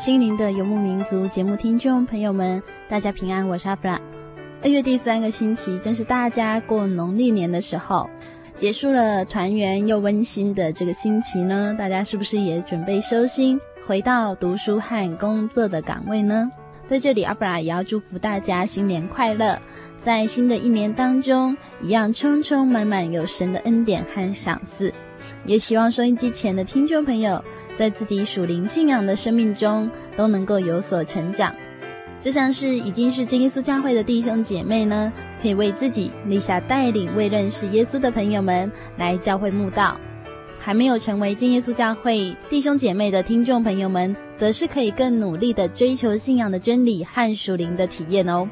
心灵的游牧民族节目听众朋友们，大家平安，我是阿弗拉。二月第三个星期，正是大家过农历年的时候，结束了团圆又温馨的这个星期呢，大家是不是也准备收心，回到读书和工作的岗位呢？在这里，阿布拉也要祝福大家新年快乐，在新的一年当中，一样充充满满有神的恩典和赏赐。也希望收音机前的听众朋友，在自己属灵信仰的生命中，都能够有所成长。就像是已经是真耶稣教会的弟兄姐妹呢，可以为自己立下带领未认识耶稣的朋友们来教会慕道；还没有成为真耶稣教会弟兄姐妹的听众朋友们，则是可以更努力的追求信仰的真理和属灵的体验哦。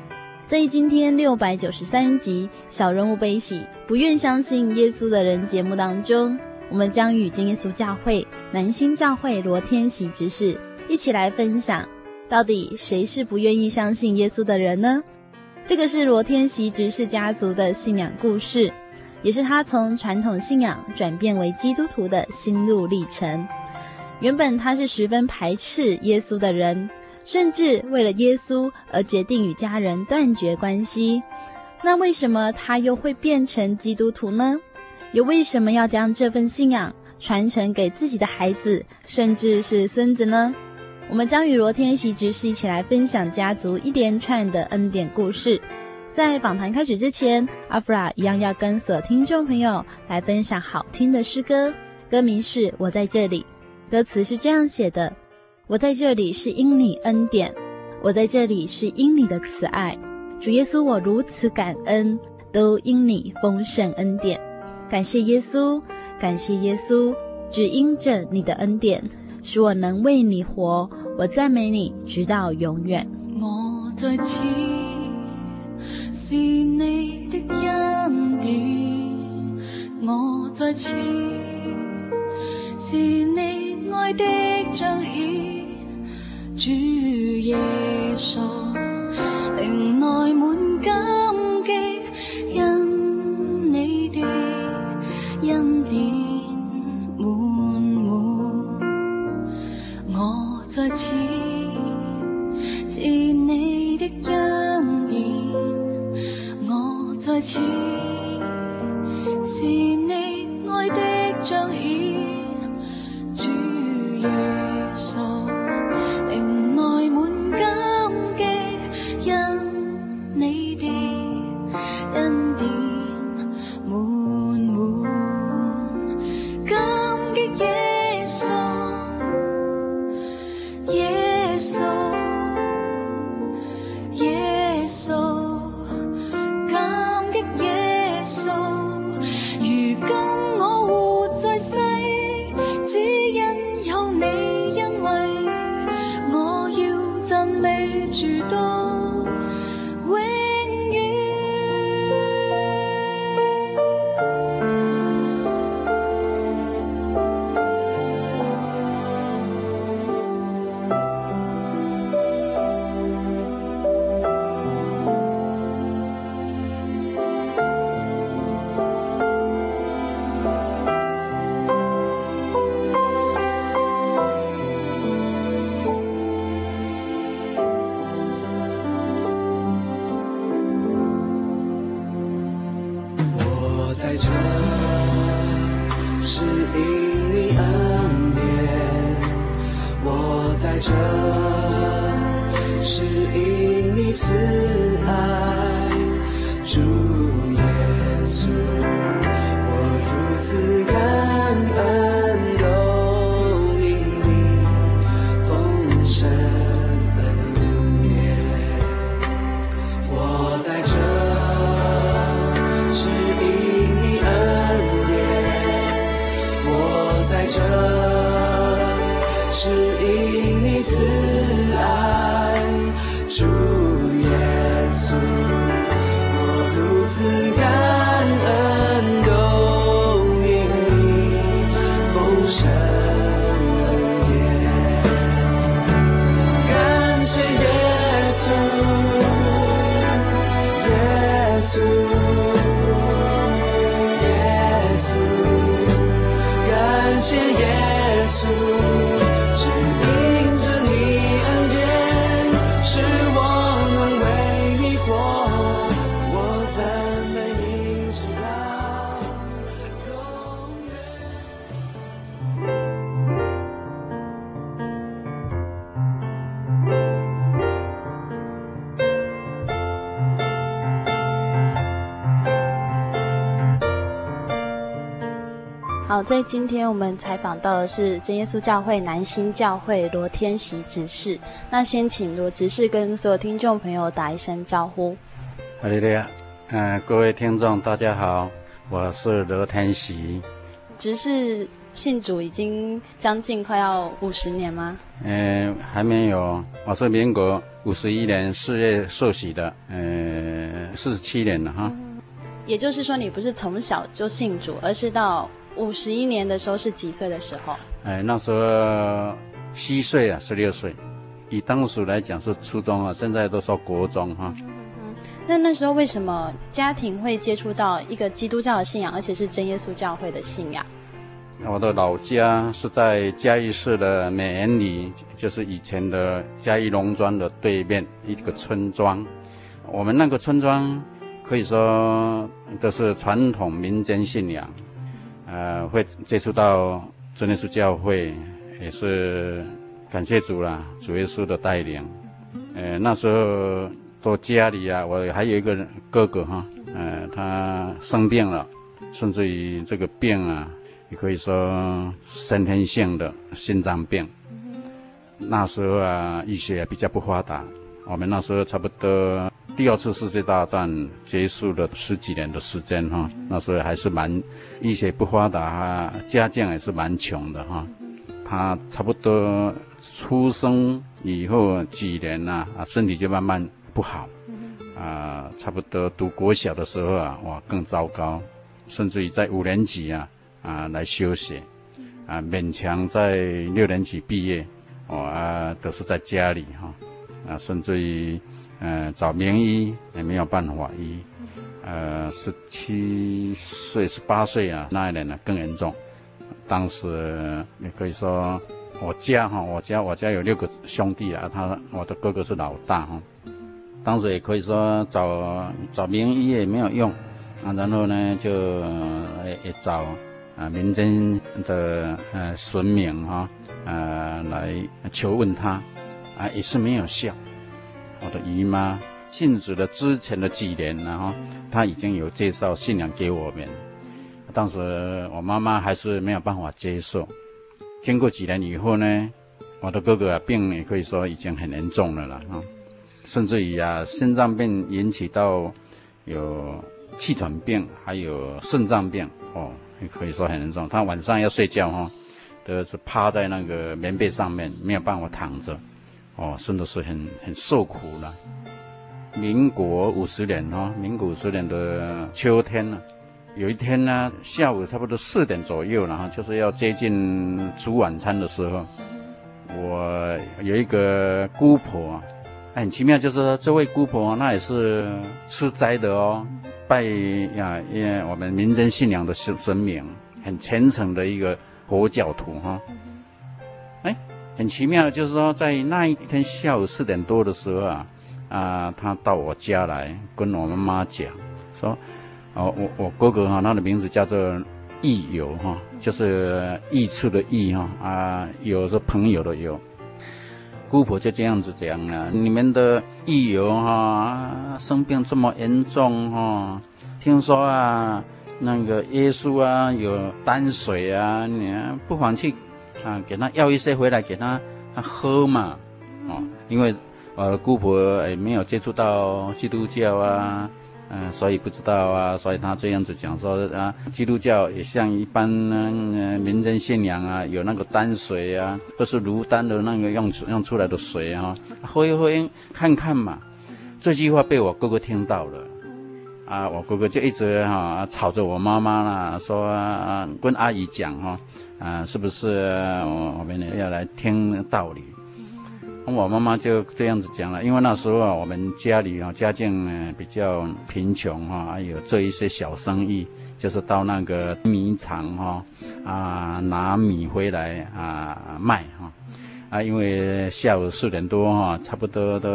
在今天六百九十三集《小人物悲喜，不愿相信耶稣的人》节目当中。我们将与真耶稣教会南新教会罗天喜执事一起来分享，到底谁是不愿意相信耶稣的人呢？这个是罗天喜执事家族的信仰故事，也是他从传统信仰转变为基督徒的心路历程。原本他是十分排斥耶稣的人，甚至为了耶稣而决定与家人断绝关系。那为什么他又会变成基督徒呢？又为什么要将这份信仰传承给自己的孩子，甚至是孙子呢？我们将与罗天喜执事一起来分享家族一连串的恩典故事。在访谈开始之前，阿弗拉一样要跟所有听众朋友来分享好听的诗歌，歌名是《我在这里》，歌词是这样写的：我在这里是因你恩典，我在这里是因你的慈爱，主耶稣，我如此感恩，都因你丰盛恩典。感谢耶稣，感谢耶稣，只因着你的恩典，使我能为你活。我赞美你，直到永远。我在此，是你的恩典；我在此，是你爱的彰显。主耶稣，我在这，是因你恩典；我在这，是因你慈爱。主耶稣，我如此感。好，在今天我们采访到的是真耶稣教会南新教会罗天喜执事。那先请罗执事跟所有听众朋友打一声招呼。哈利路亚，嗯，各位听众大家好，我是罗天喜。执事信主已经将近快要五十年吗？嗯，还没有，我是民国五十一年四月受洗的，嗯，四十七年了哈。也就是说，你不是从小就信主，而是到。五十一年的时候是几岁的时候？哎，那时候虚岁啊，十六岁。以当时来讲是初中啊，现在都说国中哈、啊。嗯嗯。那那时候为什么家庭会接触到一个基督教的信仰，而且是真耶稣教会的信仰？我的老家是在嘉义市的美园里，就是以前的嘉义农庄的对面一个村庄。我们那个村庄可以说都是传统民间信仰。呃，会接触到真耶稣教会，也是感谢主啦，主耶稣的带领。呃，那时候到家里啊，我还有一个哥哥哈，呃，他生病了，甚至于这个病啊，也可以说先天性的心脏病。那时候啊，医学也比较不发达，我们那时候差不多。第二次世界大战结束了十几年的时间哈，那时候还是蛮医学不发达哈，家境也是蛮穷的哈。他差不多出生以后几年呐啊，身体就慢慢不好，啊，差不多读国小的时候啊，哇，更糟糕，甚至于在五年级啊啊来休学，啊，勉强在六年级毕业，哦啊，都是在家里哈，啊，甚至于。呃，找名医也没有办法医，呃，十七岁、十八岁啊，那一年呢更严重。当时你可以说，我家哈，我家我家有六个兄弟啊，他我的哥哥是老大哈。当时也可以说找找名医也没有用啊，然后呢就也也找啊民间的呃神明哈，呃来求问他，啊也是没有效。我的姨妈信主的之前的几年，然后她已经有介绍信仰给我们。当时我妈妈还是没有办法接受。经过几年以后呢，我的哥哥啊病也可以说已经很严重了了啊，甚至于啊心脏病引起到有气喘病，还有肾脏病哦，也可以说很严重。他晚上要睡觉哈，都是趴在那个棉被上面，没有办法躺着。哦，真的是很很受苦了。民国五十年哈、哦，民国五十年的秋天呢，有一天呢，下午差不多四点左右然后，就是要接近煮晚餐的时候，我有一个姑婆，很奇妙，就是这位姑婆那也是吃斋的哦，拜呀，因为我们民间信仰的神神明，很虔诚的一个佛教徒哈。很奇妙，就是说，在那一天下午四点多的时候啊，啊，他到我家来跟我妈妈讲，说，哦，我我哥哥哈，他的名字叫做益友哈，就是益处的益哈，啊，友是朋友的友，姑婆就这样子讲了，你们的义友哈生病这么严重哈，听说啊那个耶稣啊有丹水啊，你不妨去啊给他要一些回来给他他喝嘛，哦，因为我的姑婆也没有接触到基督教啊。嗯，所以不知道啊，所以他这样子讲说啊，基督教也像一般嗯民间信仰啊，有那个丹水啊，或是芦丹的那个用用出来的水啊，喝一喝看看嘛。这句话被我哥哥听到了，啊，我哥哥就一直哈、吵着我妈妈啦，说、啊、跟阿姨讲哈，是不是我我们要来听道理？我妈妈就这样子讲了，因为那时候啊，我们家里啊家境呢比较贫穷哈，还有做一些小生意，就是到那个米厂哈啊拿米回来啊卖哈啊，因为下午四点多哈，差不多都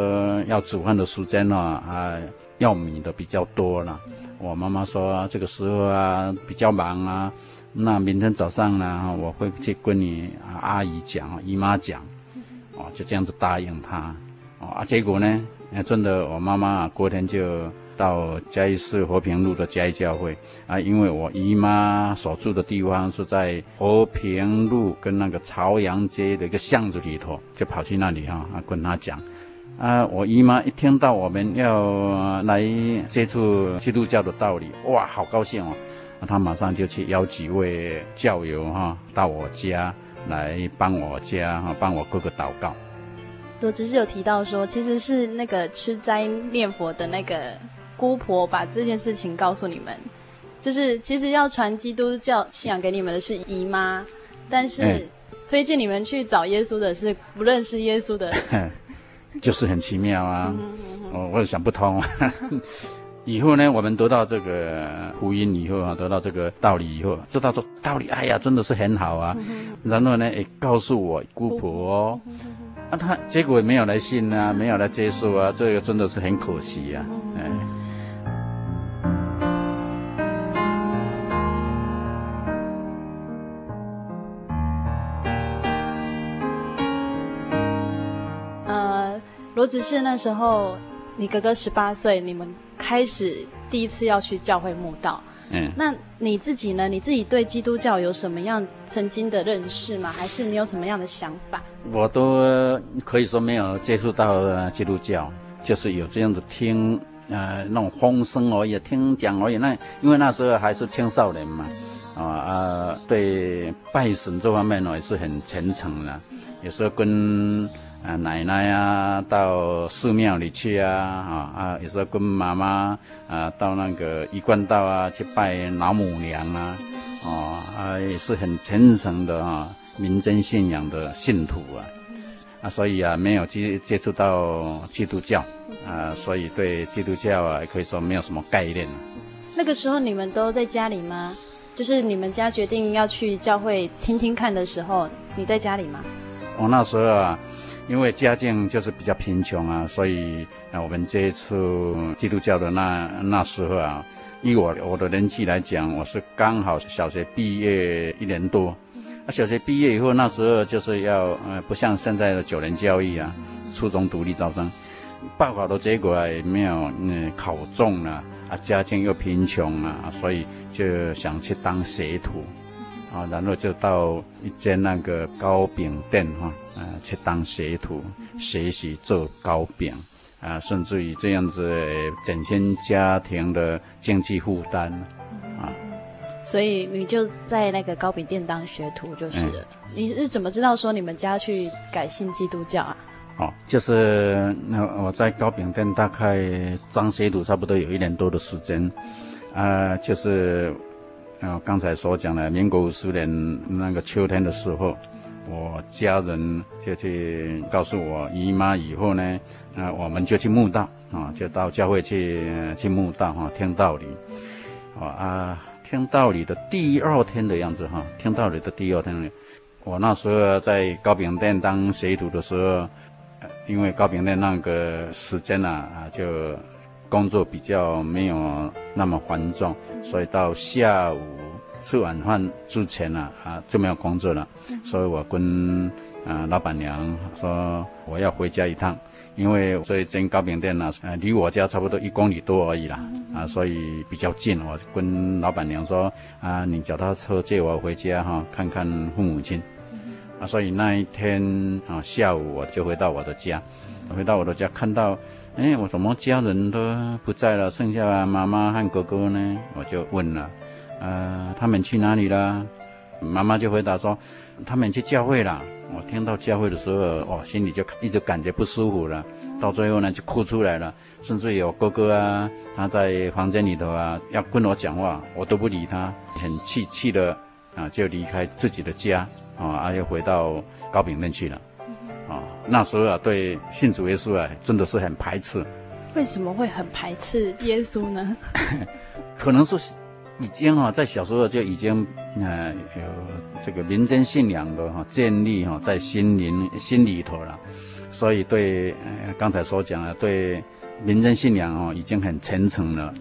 要煮饭的时间了啊，要米的比较多了。我妈妈说这个时候啊比较忙啊，那明天早上呢我会去跟你阿姨讲姨妈讲。哦，就这样子答应她，哦啊，结果呢，真的，我妈妈啊，过天就到嘉义市和平路的嘉义教会啊，因为我姨妈所住的地方是在和平路跟那个朝阳街的一个巷子里头，就跑去那里哈啊，跟她讲，啊，我姨妈一听到我们要来接触基督教的道理，哇，好高兴哦，那她马上就去邀几位教友哈到我家。来帮我家哈，帮我哥哥祷告。我只是有提到说，其实是那个吃斋念佛的那个姑婆把这件事情告诉你们，就是其实要传基督教信仰给你们的是姨妈，但是推荐你们去找耶稣的是不认识耶稣的，就是很奇妙啊！我我也想不通。以后呢，我们得到这个福音以后啊，得到这个道理以后，知道说道理，哎呀，真的是很好啊。然后呢，也告诉我姑婆，啊，他结果也没有来信啊，没有来接受啊，这个真的是很可惜呀，啊，哎。呃，罗执事那时候。你哥哥十八岁，你们开始第一次要去教会慕道。嗯，那你自己呢？你自己对基督教有什么样曾经的认识吗？还是你有什么样的想法？我都可以说没有接触到基督教，就是有这样的听，呃，那种风声而已，听讲而已。那因为那时候还是青少年嘛，啊啊，对拜神这方面呢也是很虔诚的，有时候跟。啊，奶奶啊，到寺庙里去啊，啊啊，有时候跟妈妈啊，到那个一贯道啊去拜老母娘啊，哦啊，也是很虔诚的啊，民间信仰的信徒啊，啊，所以啊，没有接接触到基督教啊，所以对基督教啊，可以说没有什么概念。那个时候你们都在家里吗？就是你们家决定要去教会听听看的时候，你在家里吗？我那时候啊。因为家境就是比较贫穷啊，所以啊，我们接触基督教的那那时候啊，以我我的年纪来讲，我是刚好小学毕业一年多。啊，小学毕业以后，那时候就是要呃，不像现在的九年教育啊，初中独立招生，报考的结果啊也没有嗯考中了啊，家境又贫穷啊，所以就想去当学徒。啊，然后就到一间那个糕饼店哈，啊，去当学徒，学习做糕饼，啊，甚至于这样子减轻家庭的经济负担，啊。所以你就在那个糕饼店当学徒就是了。嗯、你是怎么知道说你们家去改信基督教啊？哦，就是那我在糕饼店大概当学徒差不多有一年多的时间，啊，就是。啊，刚才所讲的，民国五十年那个秋天的时候，我家人就去告诉我姨妈以后呢，啊，我们就去慕道啊，就到教会去去慕道哈，听道理，啊，听道理的第二天的样子哈，听道理的第二天，我那时候在高饼店当学徒的时候，因为高饼店那个时间呢啊就。工作比较没有那么繁重，所以到下午吃晚饭之前呢，啊，啊就没有工作了。所以我跟啊，老板娘说我要回家一趟，因为这间糕饼店呢，呃，离我家差不多一公里多而已啦，啊，所以比较近。我跟老板娘说啊，你脚踏车借我回家哈，看看父母亲。啊，所以那一天啊下午我就回到我的家，回到我的家看到，哎，我怎么家人都不在了，剩下妈妈和哥哥呢？我就问了，呃，他们去哪里了？妈妈就回答说，他们去教会了。我听到教会的时候，哦，心里就一直感觉不舒服了，到最后呢就哭出来了，甚至有哥哥啊，他在房间里头啊要跟我讲话，我都不理他，很气气的啊就离开自己的家啊，又回到高饼店去了，啊，那时候啊对信主耶稣啊真的是很排斥。为什么会很排斥耶稣呢？可能是。已经哈在小时候就已经呃有这个民间信仰的哈建立哈在心灵心里头了，所以对呃刚才所讲的对民间信仰哦已经很虔诚了，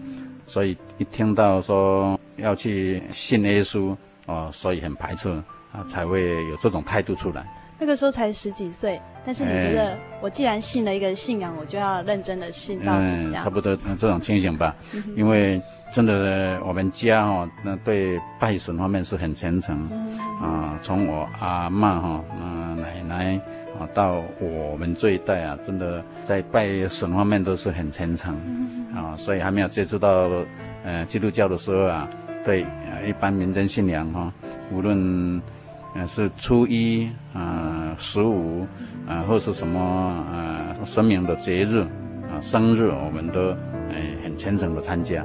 所以一听到说要去信耶稣哦，所以很排斥啊，才会有这种态度出来。那个时候才十几岁，但是你觉得我既然信了一个信仰，我就要认真的信到底，嗯，差不多这种情形吧。因为真的我们家哈，那对拜神方面是很虔诚啊，从我阿嬷哈，嗯，奶奶啊，到我们这一代啊，真的在拜神方面都是很虔诚啊，所以还没有接触到呃基督教的时候啊，对一般民间信仰哈，无论。嗯，是初一啊，十五啊，或是什么啊，神明的节日啊，生日，我们都哎很虔诚的参加。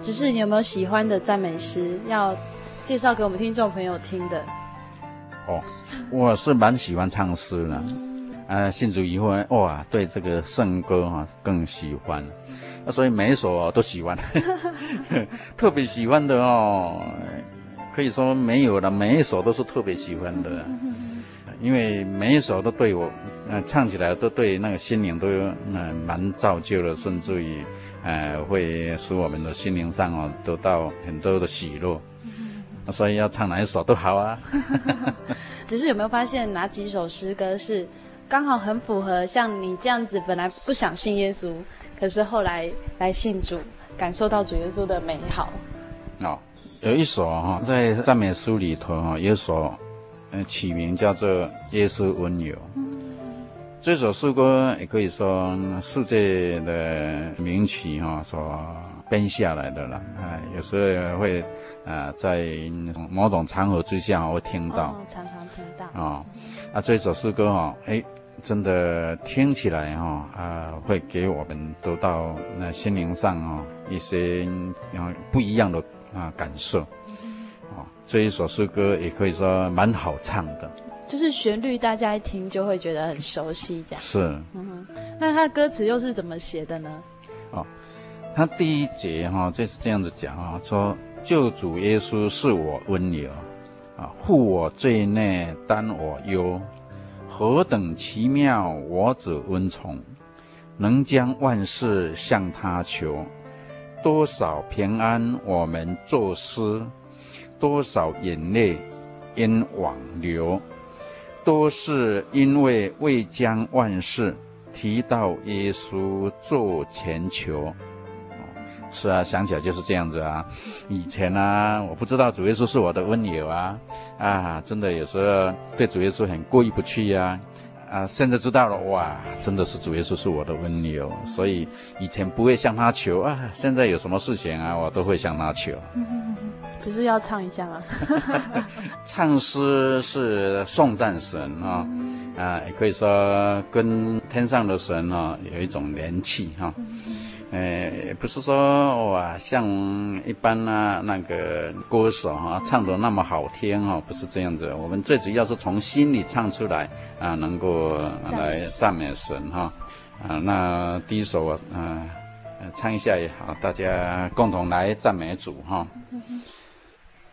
只是你有没有喜欢的赞美诗要介绍给我们听众朋友听的？哦，我是蛮喜欢唱诗的，呃，信主以后，哇，对这个圣歌哈更喜欢，那所以每一首都喜欢，特别喜欢的哦，可以说没有了，每一首都是特别喜欢的，因为每一首都对我，呃，唱起来都对那个心灵都有呃蛮造就的，甚至于呃会使我们的心灵上哦得到很多的喜乐。所以要唱哪一首都好啊，只是有没有发现哪几首诗歌是刚好很符合像你这样子本来不想信耶稣，可是后来来信主，感受到主耶稣的美好。哦，有一首哈，在赞美书里头哈，有一首，呃，起名叫做《耶稣温柔》。这首诗歌也可以说世界的名曲哈所编下来的了。啊，有时候也会啊，在某种场合之下会听到，哦、常常听到。哦，啊，这首诗歌哈，哎，真的听起来哈啊，会给我们得到那心灵上啊一些啊不一样的啊感受。啊，这一首诗歌也可以说蛮好唱的。就是旋律，大家一听就会觉得很熟悉，这样。是，嗯哼。那它的歌词又是怎么写的呢？他第一节哈、哦，就是这样子讲啊，说救主耶稣是我温柔，啊，护我罪孽担我忧，何等奇妙我主恩从，能将万事向他求，多少平安我们作诗，多少眼泪因往流。都是因为未将万事提到耶稣座前求，是啊，想起来就是这样子啊。以前啊，我不知道主耶稣是我的温柔啊，啊，真的有时候对主耶稣很过意不去呀，啊，现在知道了，哇，真的是主耶稣是我的温柔，所以以前不会向他求啊，现在有什么事情啊，我都会向他求。只是要唱一下啊，唱诗是颂赞神啊，啊，也可以说跟天上的神啊有一种联系哈。呃，不是说哇，像一般啊那个歌手哈唱的那么好听哈，不是这样子。我们最主要是从心里唱出来啊，能够来赞美神哈。啊，那第一首啊，唱一下也好，大家共同来赞美主哈。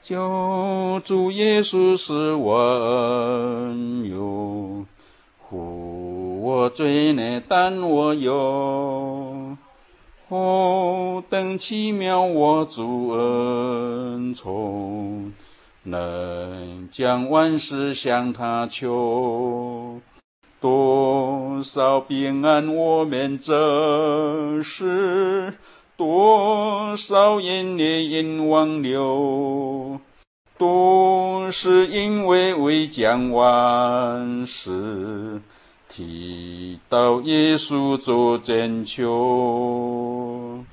救主耶稣是温柔，负我罪孽，但我有。何等奇妙我主恩宠，能将万事向他求。多少平安我免责实，多少眼泪因忘流，都是因为为将万事。提到耶稣做拯救。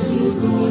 圣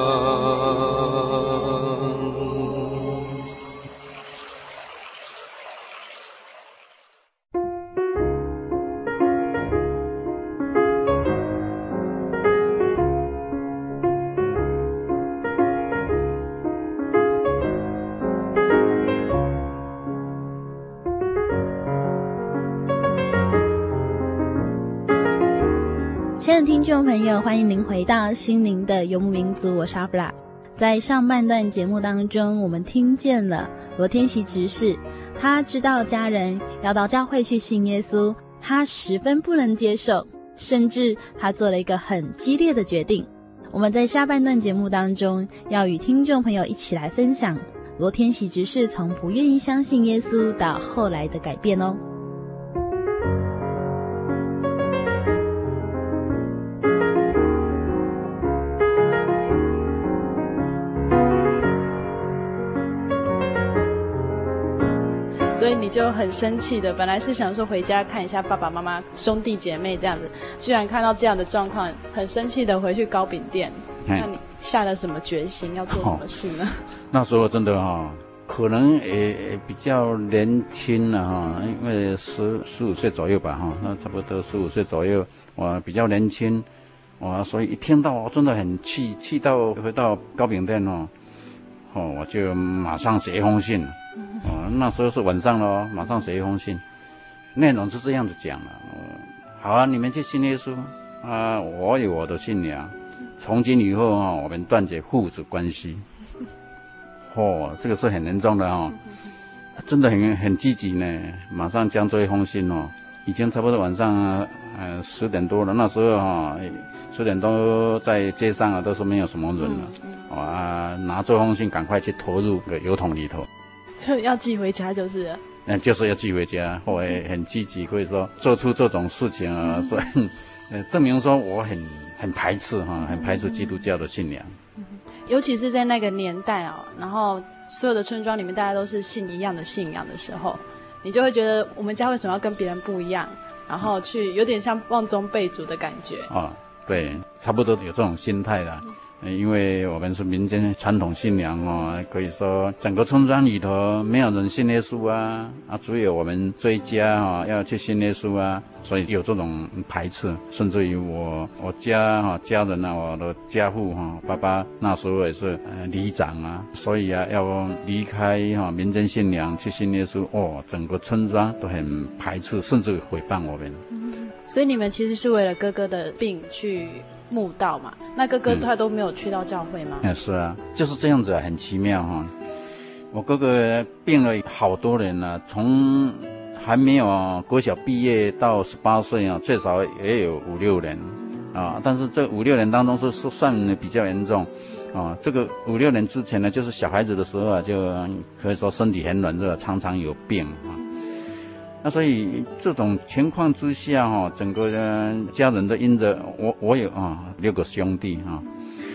欢迎您回到心灵的游牧民族，我是阿布拉。在上半段节目当中，我们听见了罗天喜执事，他知道家人要到教会去信耶稣，他十分不能接受，甚至他做了一个很激烈的决定。我们在下半段节目当中，要与听众朋友一起来分享罗天喜执事从不愿意相信耶稣到后来的改变哦。所以你就很生气的，本来是想说回家看一下爸爸妈妈、兄弟姐妹这样子，居然看到这样的状况，很生气的回去糕饼店。那你下了什么决心，要做什么事呢？哦、那时候真的哈、哦，可能也比较年轻了哈，因为十十五岁左右吧哈，那差不多十五岁左右，我比较年轻，我所以一听到我真的很气，气到回到糕饼店哦，哦，我就马上写一封信。哦，那时候是晚上喽，马上写一封信，内容是这样子讲的。好啊，你们去信耶稣啊，我有我的信仰，从今以后啊，我们断绝父子关系。哦，这个是很严重的哦，真的很很积极呢。马上将这一封信哦，已经差不多晚上呃十点多了。那时候哈，十点多在街上啊，都是没有什么人了。啊，拿这封信赶快去投入个邮筒里头。就要寄回家，就是，嗯，就是要寄回家，我也很积极，可以说做出这种事情啊，对，呃，证明说我很很排斥哈，很排斥基督教的信仰，尤其是在那个年代哦，然后所有的村庄里面大家都是信一样的信仰的时候，你就会觉得我们家为什么要跟别人不一样，然后去有点像望中背主的感觉。啊，对，差不多有这种心态了。因为我们是民间传统信仰哦，可以说整个村庄里头没有人信耶稣啊，啊，只有我们这一家哈要去信耶稣啊，所以有这种排斥，甚至于我我家哈家人啊，我的家父哈爸爸那时候也是呃里长啊，所以啊要离开哈民间信仰去信耶稣哦，整个村庄都很排斥，甚至于诽谤我们。所以你们其实是为了哥哥的病去。慕道嘛，那哥哥他都没有去到教会吗？嗯，是啊，就是这样子，很奇妙哈。我哥哥病了好多年了，从还没有国小毕业到十八岁啊，最少也有五六年啊。但是这五六年当中是是算比较严重啊。这个五六年之前呢，就是小孩子的时候啊，就可以说身体很软弱，常常有病啊。那所以这种情况之下哈，整个家人都因着我，我有啊六个兄弟哈，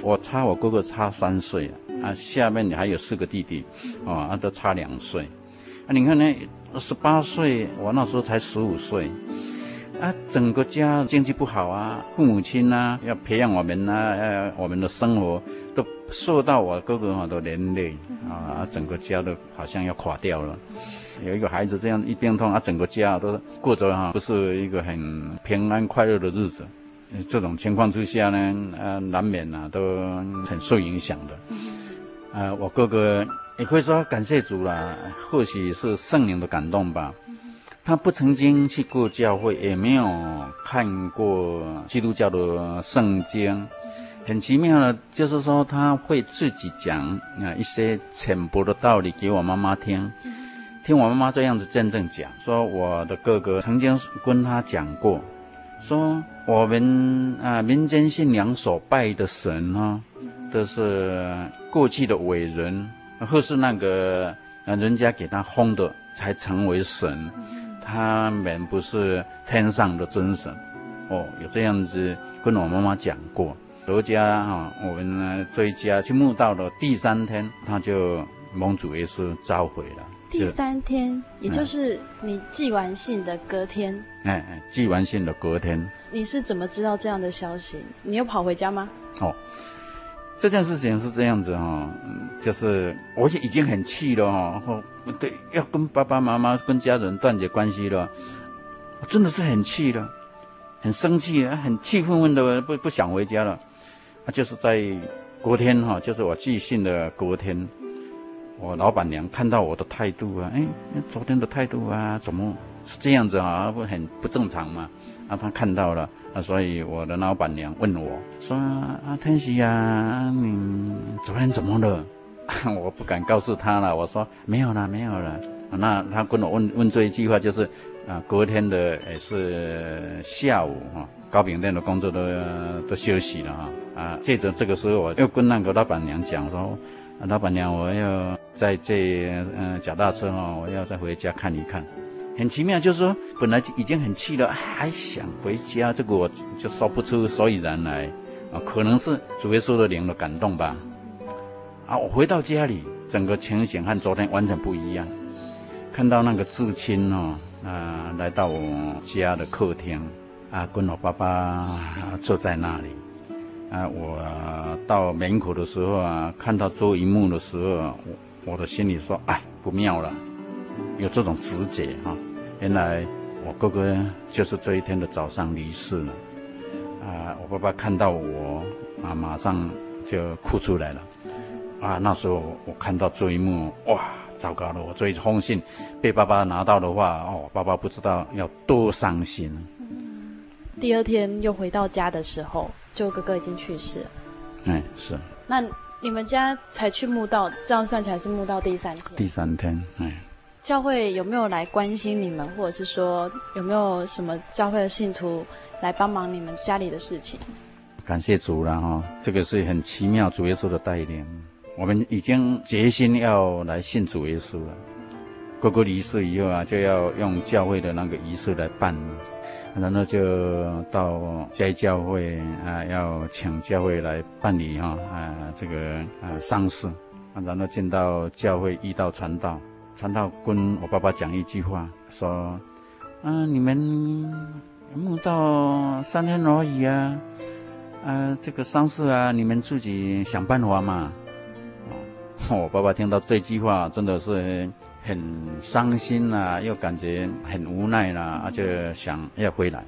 我差我哥哥差三岁啊，下面你还有四个弟弟，啊都差两岁，啊你看呢，十八岁我那时候才十五岁，啊整个家经济不好啊，父母亲啊要培养我们啊，呃我们的生活都受到我哥哥哈的连累啊，整个家都好像要垮掉了。有一个孩子这样一病痛，啊，整个家都过着哈，不是一个很平安快乐的日子。这种情况之下呢，呃，难免啊都很受影响的。呃，我哥哥也可以说感谢主了，或许是圣灵的感动吧。他不曾经去过教会，也没有看过基督教的圣经。很奇妙的，就是说他会自己讲啊一些浅薄的道理给我妈妈听。听我妈妈这样子真正讲，说我的哥哥曾经跟他讲过，说我们啊民间信仰所拜的神哈，都是过去的伟人，或是那个啊人家给他封的才成为神，他们不是天上的真神。哦，有这样子跟我妈妈讲过。罗家哈，我们呢这一家去墓道的第三天，他就蒙主耶稣召回了。第三天，也就是你寄完信的隔天。哎哎，寄完信的隔天。你是怎么知道这样的消息？你又跑回家吗？哦，这件事情是这样子哈、哦，就是我已经很气了哈、哦，对，要跟爸爸妈妈、跟家人断绝关系了，我真的是很气了，很生气，很气愤愤的，不不想回家了。啊，就是在隔天哈，就是我寄信的隔天。我老板娘看到我的态度啊，哎，昨天的态度啊，怎么是这样子啊，不很不正常嘛？啊，他看到了，啊，所以我的老板娘问我说：“啊，天喜啊，你昨天怎么了？” 我不敢告诉他了，我说没有了，没有了。那他跟我问问这一句话，就是啊，隔天的也是下午哈，糕饼店的工作都都休息了哈。啊，借着这个时候，我又跟那个老板娘讲说，啊老板娘，我要在这嗯脚踏车哈，我要再回家看一看。很奇妙，就是说本来已经很气了，还想回家，这个我就说不出所以然来啊，可能是主耶稣的灵的感动吧。啊，我回到家里，整个情形和昨天完全不一样。看到那个至亲哦，啊，来到我家的客厅，啊，跟我爸爸坐在那里。啊，我到门口的时候啊，看到这一幕的时候，我我的心里说，哎，不妙了，有这种直觉哈。原来我哥哥就是这一天的早上离世了。啊，我爸爸看到我啊，马上就哭出来了。啊，那时候我看到这一幕，哇！糟糕了！我这一封信被爸爸拿到的话，哦，爸爸不知道要多伤心。第二天又回到家的时候，就哥哥已经去世了。嗯，是。那你们家才去墓道，这样算起来是墓道第三天。第三天，嗯。教会有没有来关心你们，或者是说有没有什么教会的信徒来帮忙你们家里的事情？感谢主了哈，这个是很奇妙，主耶稣的带领。我们已经决心要来信主耶稣了。哥哥离世以后啊，就要用教会的那个仪式来办，然后就到嘉义教会啊，要请教会来办理哈啊这个啊丧事，然后进到教会遇到传道，传道跟我爸爸讲一句话，说啊你们墓道三天而已啊，啊这个丧事啊你们自己想办法嘛。我爸爸听到这句话，真的是很伤心呐，又感觉很无奈啦，而且想要回来。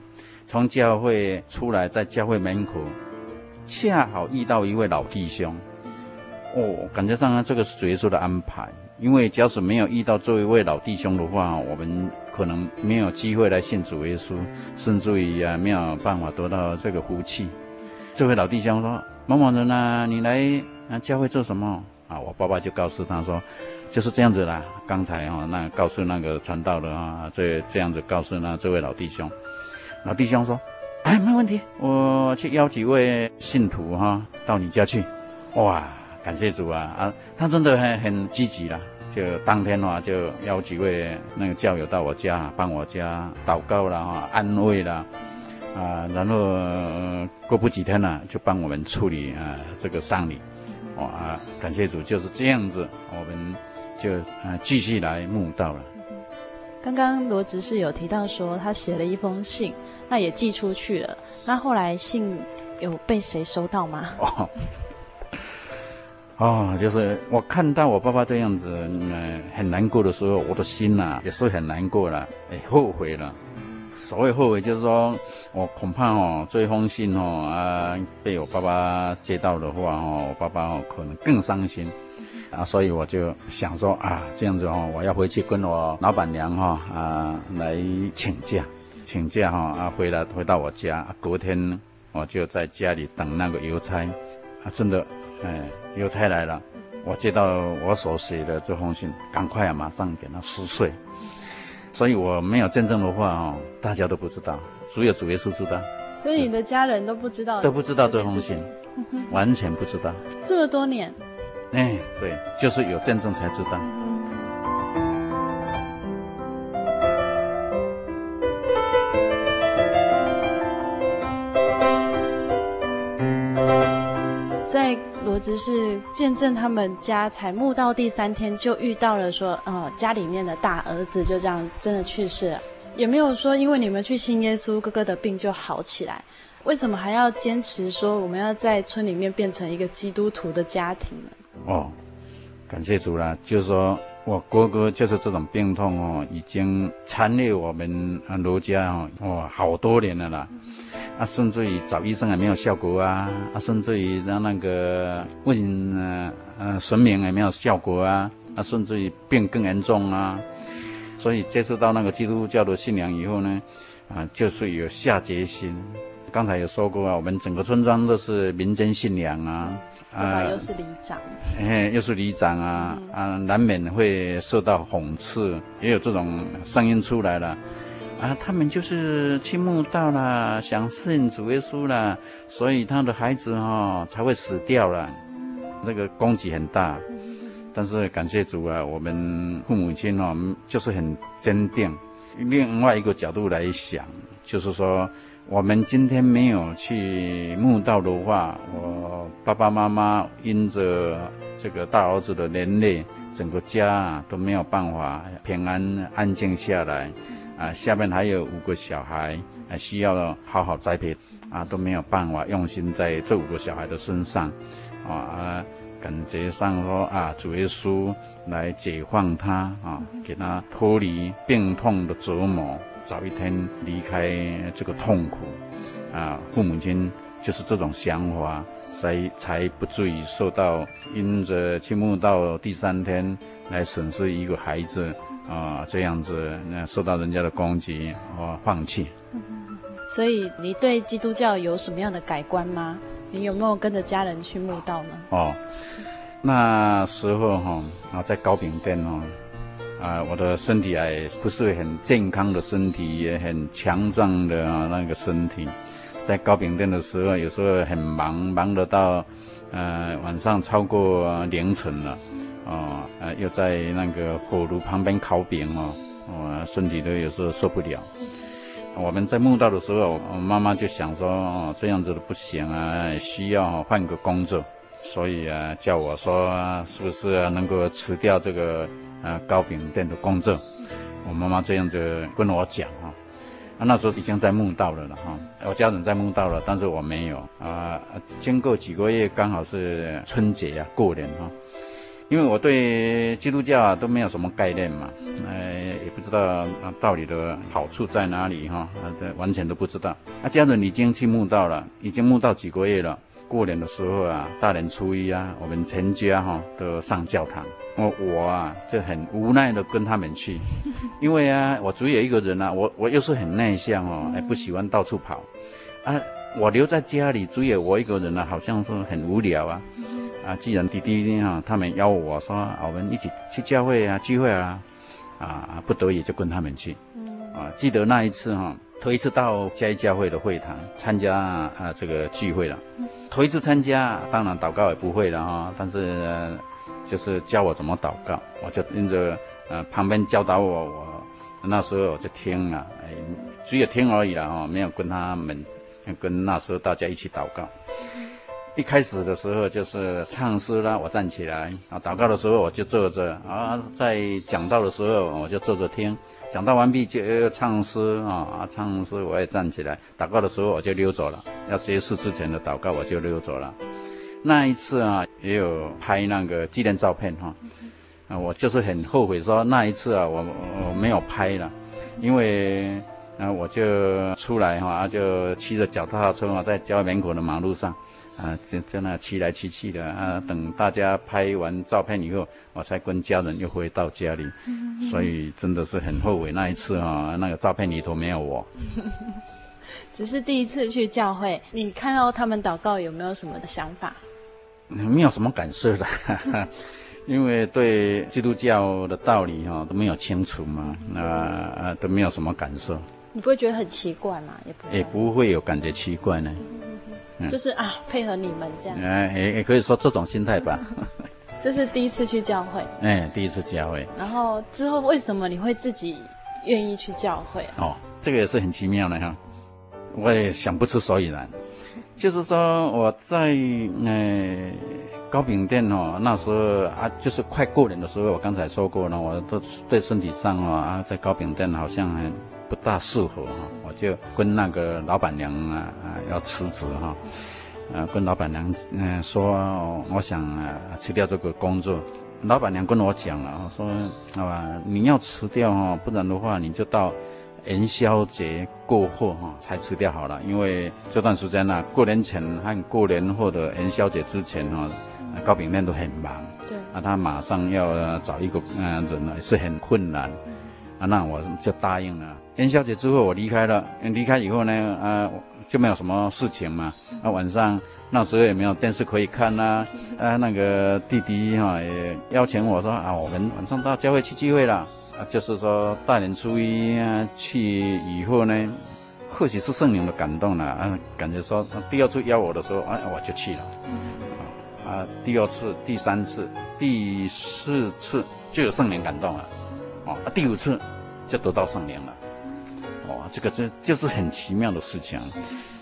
从教会出来，在教会门口，恰好遇到一位老弟兄。哦，感觉上这个是主耶稣的安排，因为假使没有遇到这一位老弟兄的话，我们可能没有机会来信主耶稣，甚至于啊没有办法得到这个福气。这位老弟兄说：“某某人啊，你来啊教会做什么？”啊，我爸爸就告诉他说，就是这样子啦。刚才啊，那告诉那个传道的啊，这这样子告诉那这位老弟兄。老弟兄说，哎，没问题，我去邀几位信徒哈、到你家去。哇，感谢主啊啊，他真的很很积极啦。就当天的话，就邀几位那个教友到我家帮我家祷告啦哈，安慰啦啊，然后、过不几天呢，就帮我们处理啊这个丧礼。哇，感谢主，就是这样子，我们就啊继续来慕道了。刚刚罗执事有提到说，他写了一封信，那也寄出去了。那后来信有被谁收到吗？哦，哦，就是我看到我爸爸这样子，嗯，很难过的时候，我的心呐、啊、也是很难过了，哎，后悔了。所谓后悔，就是说我恐怕哦，这封信哦啊，被我爸爸接到的话哦，我爸爸哦可能更伤心啊，所以我就想说啊，这样子哦，我要回去跟我老板娘哈啊来请假，请假哈啊，回来回到我家，隔天我就在家里等那个邮差啊，真的哎，邮差来了，我接到我所写的这封信，赶快啊，马上给他撕碎。所以我没有见证的话哦，大家都不知道，只有主耶稣知道。所以你的家人都不知道，都不知道这封信，完全不知道。这么多年，哎，对，就是有见证才知道。只是见证他们家才墓到第三天就遇到了说，呃，家里面的大儿子就这样真的去世了。也没有说因为你们去信耶稣，哥哥的病就好起来。为什么还要坚持说我们要在村里面变成一个基督徒的家庭呢？哦，感谢主啦，就是说我哥哥就是这种病痛哦，已经缠累我们啊罗家哦，哇，好多年了啦。啊，甚至于找医生也没有效果啊！啊，甚至于让那个问呃呃神明也没有效果啊！啊，甚至于病更严重啊！所以接触到那个基督教的信仰以后呢，啊，就是有下决心。刚才有说过啊，我们整个村庄都是民间信仰啊，啊，又是里长，哎，又是里长啊，嗯、啊，难免会受到讽刺，也有这种声音出来了，啊，他们就是去慕道了，想信主耶稣了，所以他的孩子哈、哦、才会死掉了，那个攻击很大，但是感谢主啊，我们父母亲哦，就是很坚定。另外一个角度来想，就是说。我们今天没有去墓道的话，我爸爸妈妈因着这个大儿子的连累，整个家啊都没有办法平安安静下来，啊，下面还有五个小孩，啊，需要好好栽培，啊，都没有办法用心在这五个小孩的身上，啊，感觉上说啊，主耶稣来解放他啊，给他脱离病痛的折磨。早一天离开这个痛苦，啊，父母亲就是这种想法，才才不至于受到因着去慕道第三天来损失一个孩子啊，这样子那受到人家的攻击啊，放弃。所以你对基督教有什么样的改观吗？你有没有跟着家人去墓道呢？哦，那时候哈啊，在高饼店哦。啊，我的身体还不是很健康的身体，也很强壮的那个身体。在糕饼店的时候，有时候很忙，忙得到，呃，晚上超过凌晨了，哦，呃，又在那个火炉旁边烤饼哦，我身体都有时候受不了。我们在慕道的时候，我妈妈就想说，哦，这样子的不行啊，需要换个工作，所以啊，叫我说，是不是能够辞掉这个。啊，糕饼店的工作，我妈妈这样子跟我讲哈，啊，那时候已经在慕道了了哈，我家人在慕道了，但是我没有啊。经过几个月，刚好是春节呀，过年哈，因为我对基督教啊都没有什么概念嘛，呃，也不知道啊道理的好处在哪里哈，这完全都不知道。啊，家人已经去慕道了，已经慕道几个月了。过年的时候啊，大年初一啊，我们全家哈都上教堂。我我啊就很无奈的跟他们去，因为啊我只有一个人啊，我我又是很内向哦，也不喜欢到处跑，啊，我留在家里只有我一个人啊，好像是很无聊啊。啊，既然弟弟啊他们邀我说，啊，我们一起去教会啊聚会啊，啊不得已就跟他们去。啊，记得那一次哈。头一次到嘉义教会的会堂参加啊这个聚会了，头一次参加，当然祷告也不会了哈，但是、就是教我怎么祷告，我就跟着呃旁边教导我，我那时候我就听了，哎，只有听而已了哈，没有跟他们跟那时候大家一起祷告。一开始的时候就是唱诗啦，我站起来啊，祷告的时候我就坐着啊，在讲道的时候我就坐着听。讲到完毕就要唱诗啊啊！唱诗我也站起来，祷告的时候我就溜走了。要结束之前的祷告我就溜走了。那一次啊，也有拍那个纪念照片哈。啊，我就是很后悔说那一次啊，我我没有拍了，因为啊我就出来哈，就骑着脚踏车啊，在郊外门口的马路上。啊，在在那骑来骑去的啊，等大家拍完照片以后，我才跟家人又回到家里，嗯、所以真的是很后悔那一次啊，那个照片里头没有我。只是第一次去教会，你看到他们祷告有没有什么的想法？没有什么感受的，因为对基督教的道理哈都没有清楚嘛，那、呃、都没有什么感受。你不会觉得很奇怪吗？也不会，也不会有感觉奇怪呢。就是啊，配合你们这样。哎，也也可以说这种心态吧。这是第一次去教会。哎，第一次教会。然后之后为什么你会自己愿意去教会啊？哦，这个也是很奇妙的哈，我也想不出所以然。就是说我在呃糕饼店哦，那时候啊，就是快过年的时候，我刚才说过了，我都对身体上哦啊，在糕饼店好像很。不大适合哈，我就跟那个老板娘啊啊要辞职哈，呃跟老板娘嗯说我想啊辞掉这个工作，老板娘跟我讲了，说好吧你要辞掉哈，不然的话你就到元宵节过后哈才辞掉好了，因为这段时间呢过年前和过年后的元宵节之前哈，糕饼店都很忙，对，那他马上要找一个嗯人呢是很困难。啊，那我就答应了。元宵节之后我离开了，离开以后呢，啊，就没有什么事情嘛。啊，晚上那时候也没有电视可以看呐、啊。那个弟弟哈、也邀请我说啊，我们晚上到教会去聚会了。啊，就是说大年初一啊去以后呢，或许是圣灵的感动了啊，感觉说第二次邀我的时候，啊，我就去了。啊，第二次、第三次、第四次就有圣灵感动了。啊，第五次就得到圣灵了。哦，这个这就是很奇妙的事情。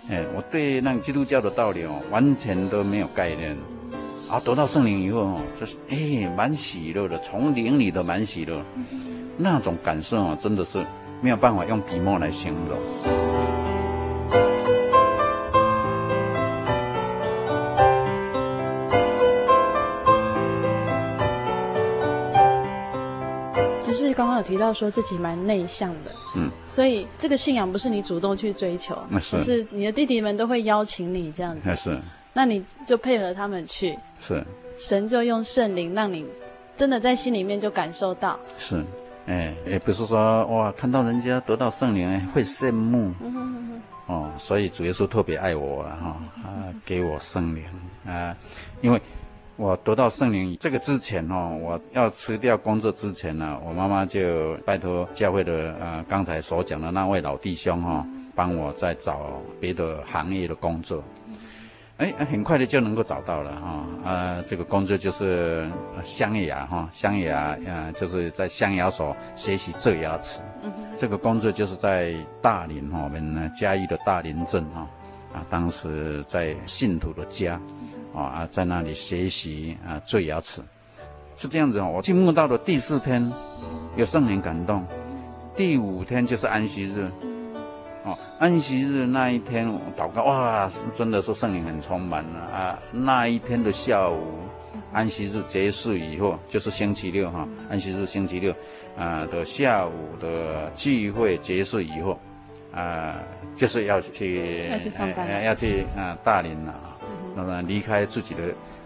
哎，我对那个基督教的道理哦，完全都没有概念。啊，得到圣灵以后哦，就是哎，蛮喜乐的，从灵里的蛮喜乐，那种感受啊，真的是没有办法用笔墨来形容。提到说自己蛮内向的，嗯，所以这个信仰不是你主动去追求，那是，是你的弟弟们都会邀请你这样子，那是，那你就配合他们去，是，神就用圣灵让你真的在心里面就感受到，是，哎，也不是说哇，看到人家得到圣灵会羡慕，嗯哼哼哼，哦，所以主耶稣特别爱我了哈，啊，给我圣灵啊，因为。我得到圣灵这个之前哦，我要辞掉工作之前呢，我妈妈就拜托教会的呃刚才所讲的那位老弟兄哈，帮我再找别的行业的工作，哎，很快的就能够找到了哈，呃，这个工作就是镶牙哈，镶牙呃就是在镶牙所学习做牙齿，这个工作就是在大林哈，我们嘉义的大林镇哈，啊，当时在信徒的家。啊，在那里学习啊，做牙齿，是这样子哦。我进墓道的第四天，有圣灵感动；第五天就是安息日，哦，安息日那一天祷告，哇，真的是圣灵很充满了啊。那一天的下午，安息日结束以后，就是星期六哈，安息日星期六，啊的下午的聚会结束以后，啊，就是要去要去上班，要去啊大连了。那么离开自己的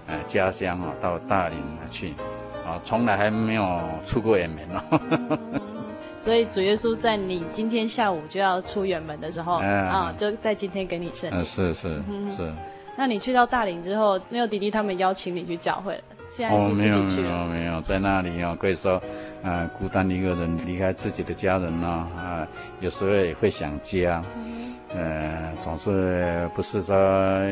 呃家乡啊，到大林去，啊，从来还没有出过远门哦。所以主耶稣在你今天下午就要出远门的时候，啊、嗯，就在今天给你圣灵。嗯，是是是。那你去到大林之后，没有弟弟他们邀请你去教会了？现在是自己去了？哦，没有没有没有，在那里啊，可以说，啊，孤单一个人离开自己的家人呢，啊，有时候也会想家。嗯呃，总是不是说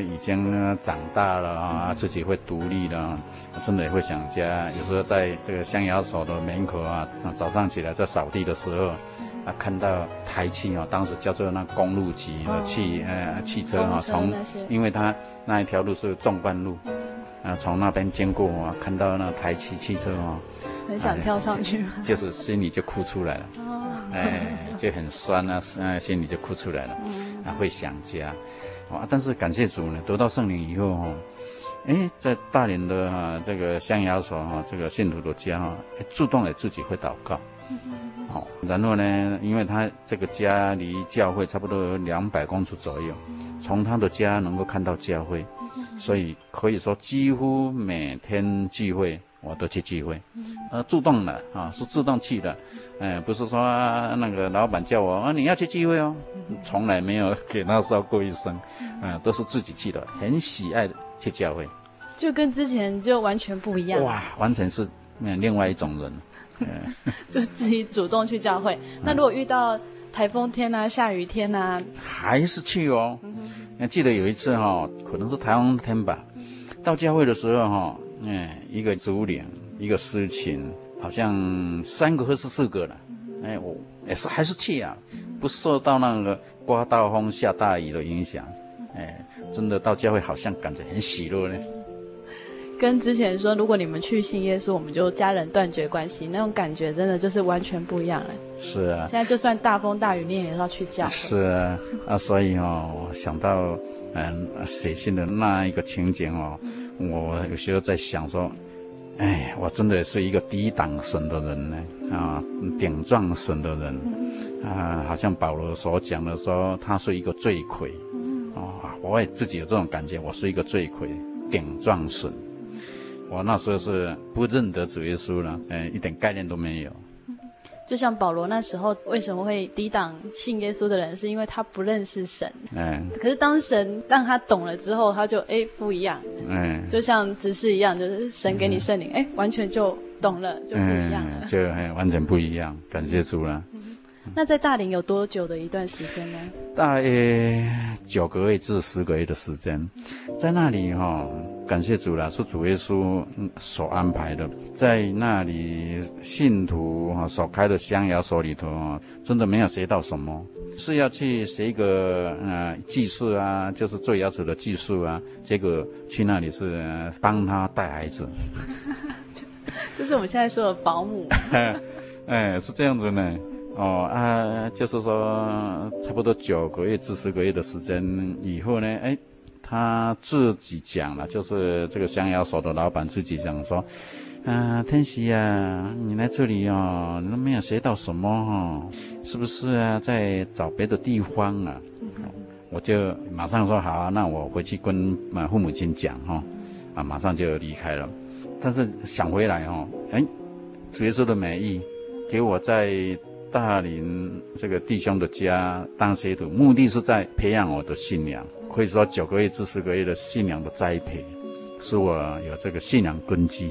已经长大了啊，自己会独立了，真的也会想家。有时候在这个象牙所的门口啊，早上起来在扫地的时候，啊，看到台汽啊，当时叫做那公路级的汽呃汽车啊，从因为它那一条路是纵贯路，啊，从那边经过啊，看到那台汽汽车啊，很想跳上去，就是心里就哭出来了。哎，就很酸啊，啊，心里就哭出来了，啊，会想家，啊，但是感谢主呢，得到圣灵以后哈，哎，在大连的哈这个象牙所哈这个信徒的家哈，主动的自己会祷告，好，然后呢，因为他这个家离教会差不多有两百公尺左右，从他的家能够看到教会，所以可以说几乎每天聚会。我都去聚会，呃，主动的啊，是自动去的，哎，不是说那个老板叫我啊，你要去聚会哦，从来没有给他说过一声，啊，都是自己去的，很喜爱去教会，就跟之前就完全不一样，哇，完全是另外一种人，就自己主动去教会。那如果遇到台风天啊、下雨天啊，还是去哦。那记得有一次哈，可能是台风天吧，到教会的时候哈。哎，一个竹林，一个诗情，好像三个或是四个了。哎，我也是还是去啊，不受到那个刮大风下大雨的影响。哎，真的到教会好像感觉很喜乐呢。跟之前说，如果你们去信耶稣，我们就家人断绝关系，那种感觉真的就是完全不一样了。是啊。现在就算大风大雨，你也要去教会。是啊，啊，所以哦，想到嗯写信的那一个情景哦。我有时候在想说，哎，我真的是一个抵挡神的人呢，啊，顶撞神的人，啊，好像保罗所讲的说，他是一个罪魁，啊，我也自己有这种感觉，我是一个罪魁，顶撞神。我那时候是不认得主耶稣了，哎，一点概念都没有。就像保罗那时候为什么会抵挡信耶稣的人，是因为他不认识神。哎，可是当神让他懂了之后，他就哎不一样。哎，就像执事一样，就是神给你圣灵，哎，完全就懂了，就不一样了。就完全不一样，感谢主了。那在大林有多久的一段时间呢？大约九个月至十个月的时间，在那里哈、哦，感谢主啦，是主耶稣所安排的。在那里，信徒哈所开的象牙所里头，真的没有学到什么，是要去学一个呃技术啊，就是做牙齿的技术啊。结果去那里是帮他带孩子，就是我们现在说的保姆。哎，是这样子呢。哦啊，就是说，差不多九个月至十个月的时间以后呢，哎，他自己讲了，就是这个象牙所的老板自己讲说，啊，天喜啊，你来这里哦，你都没有学到什么是不是啊？在找别的地方啊？我就马上说好啊，那我回去跟啊父母亲讲哈、哦，啊，马上就离开了。但是想回来哈、哦，哎，主耶稣的美意给我在。大林这个弟兄的家当学徒，目的是在培养我的信仰。可以说九个月至十个月的信仰的栽培，使我有这个信仰根基。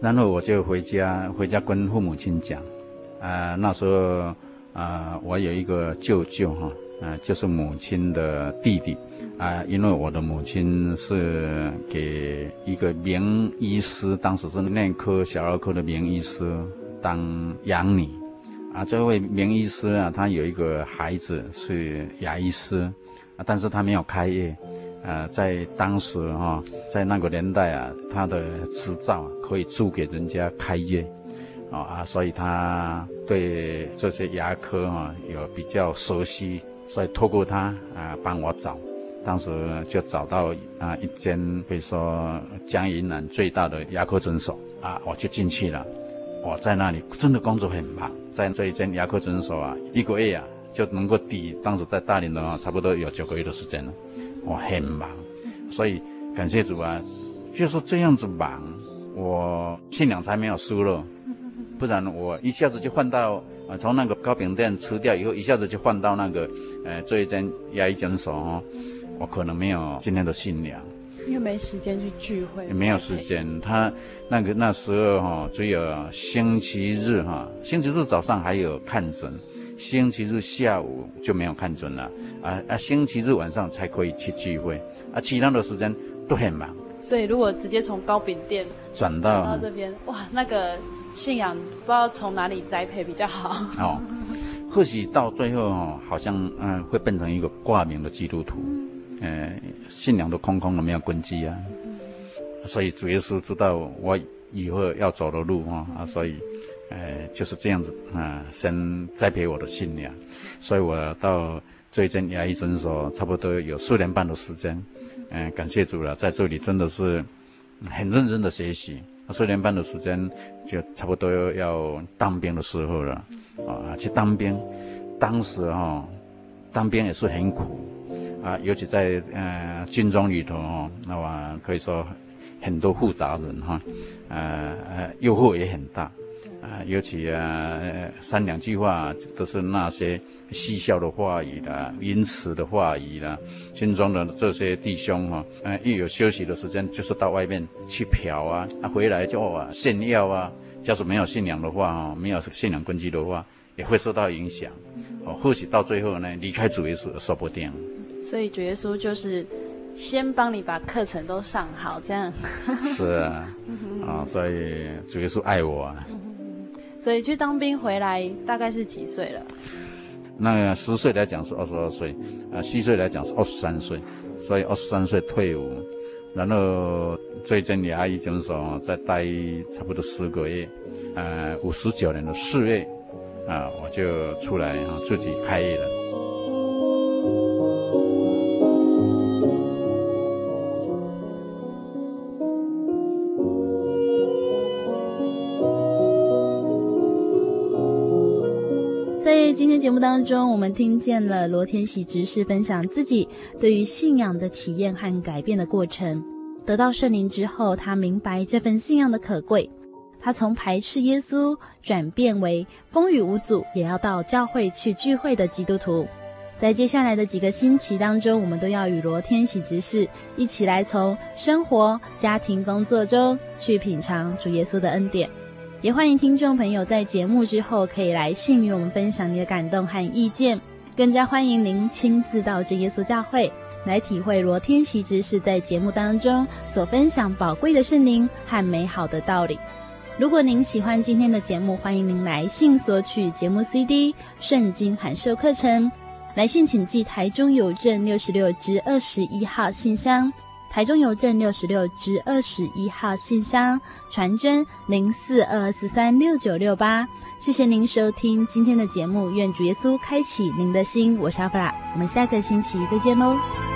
然后我就回家，回家跟父母亲讲，啊、那时候啊、我有一个舅舅哈，啊、就是母亲的弟弟，啊、因为我的母亲是给一个名医师，当时是内科、小儿科的名医师当养女。啊，这位名医师啊，他有一个孩子是牙医师，啊，但是他没有开业，呃，在当时哈、哦，在那个年代啊，他的执照可以租给人家开业，啊、啊，所以他对这些牙科哈、哦、有比较熟悉，所以透过他啊帮我找，当时就找到啊一间可以说江云南最大的牙科诊所啊，我就进去了。我在那里真的工作很忙，在这一间牙科诊所啊，一个月啊就能够抵当时在大连的话，差不多有九个月的时间了。我很忙，所以感谢主啊，就是这样子忙，我信仰才没有输了，不然我一下子就换到啊，从那个糕饼店吃掉以后，一下子就换到那个呃这一间牙医诊所哦，我可能没有今天的信仰。因为没时间去聚会，也没有时间。他那个那时候哈、哦，只有星期日哈，星期日早上还有看诊，星期日下午就没有看诊了。啊啊，星期日晚上才可以去聚会，啊，其他的时间都很忙。所以如果直接从糕饼店转到转到这边，哇，那个信仰不知道从哪里栽培比较好。哦，或许到最后哦，好像嗯会变成一个挂名的基督徒。呃，信仰都空空了，没有根基啊，所以主耶稣知道我以后要走的路啊，所以，呃，就是这样子啊，先栽培我的信仰，所以我到最近牙医诊所差不多有四年半的时间，嗯、感谢主了，在这里真的是很认真的学习，四年半的时间就差不多要当兵的时候了，啊，去当兵，当时哈、哦，当兵也是很苦。啊，尤其在呃军中里头哦，那么可以说很多复杂人哈，呃呃诱惑也很大，啊，尤其啊三两句话都是那些嬉笑的话语啦、淫词的话语啦，军中的这些弟兄哈，呃一有休息的时间就是到外面去嫖啊，啊回来就啊炫耀啊，假使没有信仰的话哦，没有信仰根基的话，也会受到影响，哦，或许到最后呢离开主耶稣说不定。所以主耶稣就是先帮你把课程都上好，这样。是啊，啊，所以主耶稣爱我啊。所以去当兵回来大概是几岁了？那十岁来讲是二十二岁，啊，虚岁来讲是二十三岁，所以二十三岁退伍，然后最近牙医诊所再待差不多十个月，呃，五十九年的四月，啊，我就出来啊，自己开业了。节目当中，我们听见了罗天喜执事分享自己对于信仰的体验和改变的过程。得到圣灵之后，他明白这份信仰的可贵。他从排斥耶稣转变为风雨无阻也要到教会去聚会的基督徒。在接下来的几个星期当中，我们都要与罗天喜执事一起来从生活、家庭、工作中去品尝主耶稣的恩典。也欢迎听众朋友在节目之后可以来信与我们分享你的感动和意见，更加欢迎您亲自到主耶稣教会来体会罗天喜执事在节目当中所分享宝贵的圣灵和美好的道理。如果您喜欢今天的节目，欢迎您来信索取节目 CD、圣经函授课程。来信请寄台中邮政六十六支二十一号信箱，台中邮政六十六支二十一号信箱，传真零四二四三六九六八。谢谢您收听今天的节目，愿主耶稣开启您的心。我是阿弗拉，我们下个星期再见喽。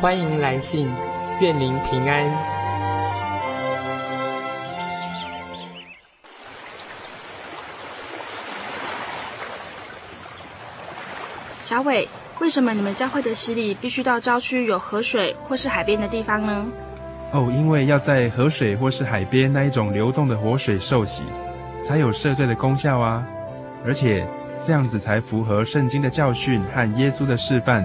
欢迎来信，愿您平安。小伟，为什么你们教会的洗礼必须到郊区有河水或是海边的地方呢？哦，因为要在河水或是海边那一种流动的活水受洗，才有赦罪的功效啊！而且这样子才符合圣经的教训和耶稣的示范。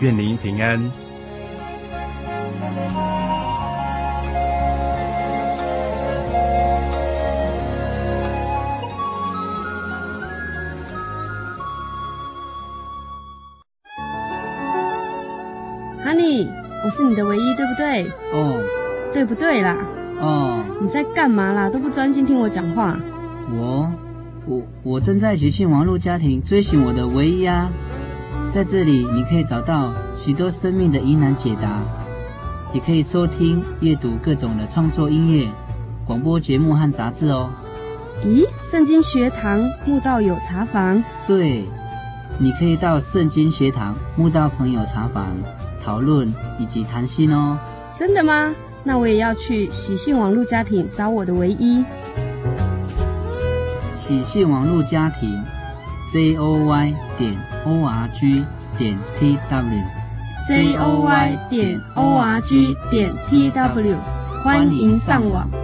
愿您平安。Honey，我是你的唯一，对不对？哦。对不对啦？哦。你在干嘛啦？都不专心听我讲话。我，我，我正在喜讯网络家庭追寻我的唯一啊。在这里，你可以找到许多生命的疑难解答，也可以收听、阅读各种的创作音乐、广播节目和杂志哦。咦，圣经学堂慕道友茶房？对，你可以到圣经学堂慕道朋友茶房讨论以及谈心哦。真的吗？那我也要去喜信网络家庭找我的唯一。喜信网络家庭。j o y 点 o r g 点 t w，j o y 点 o r g 点 t w，欢迎上网。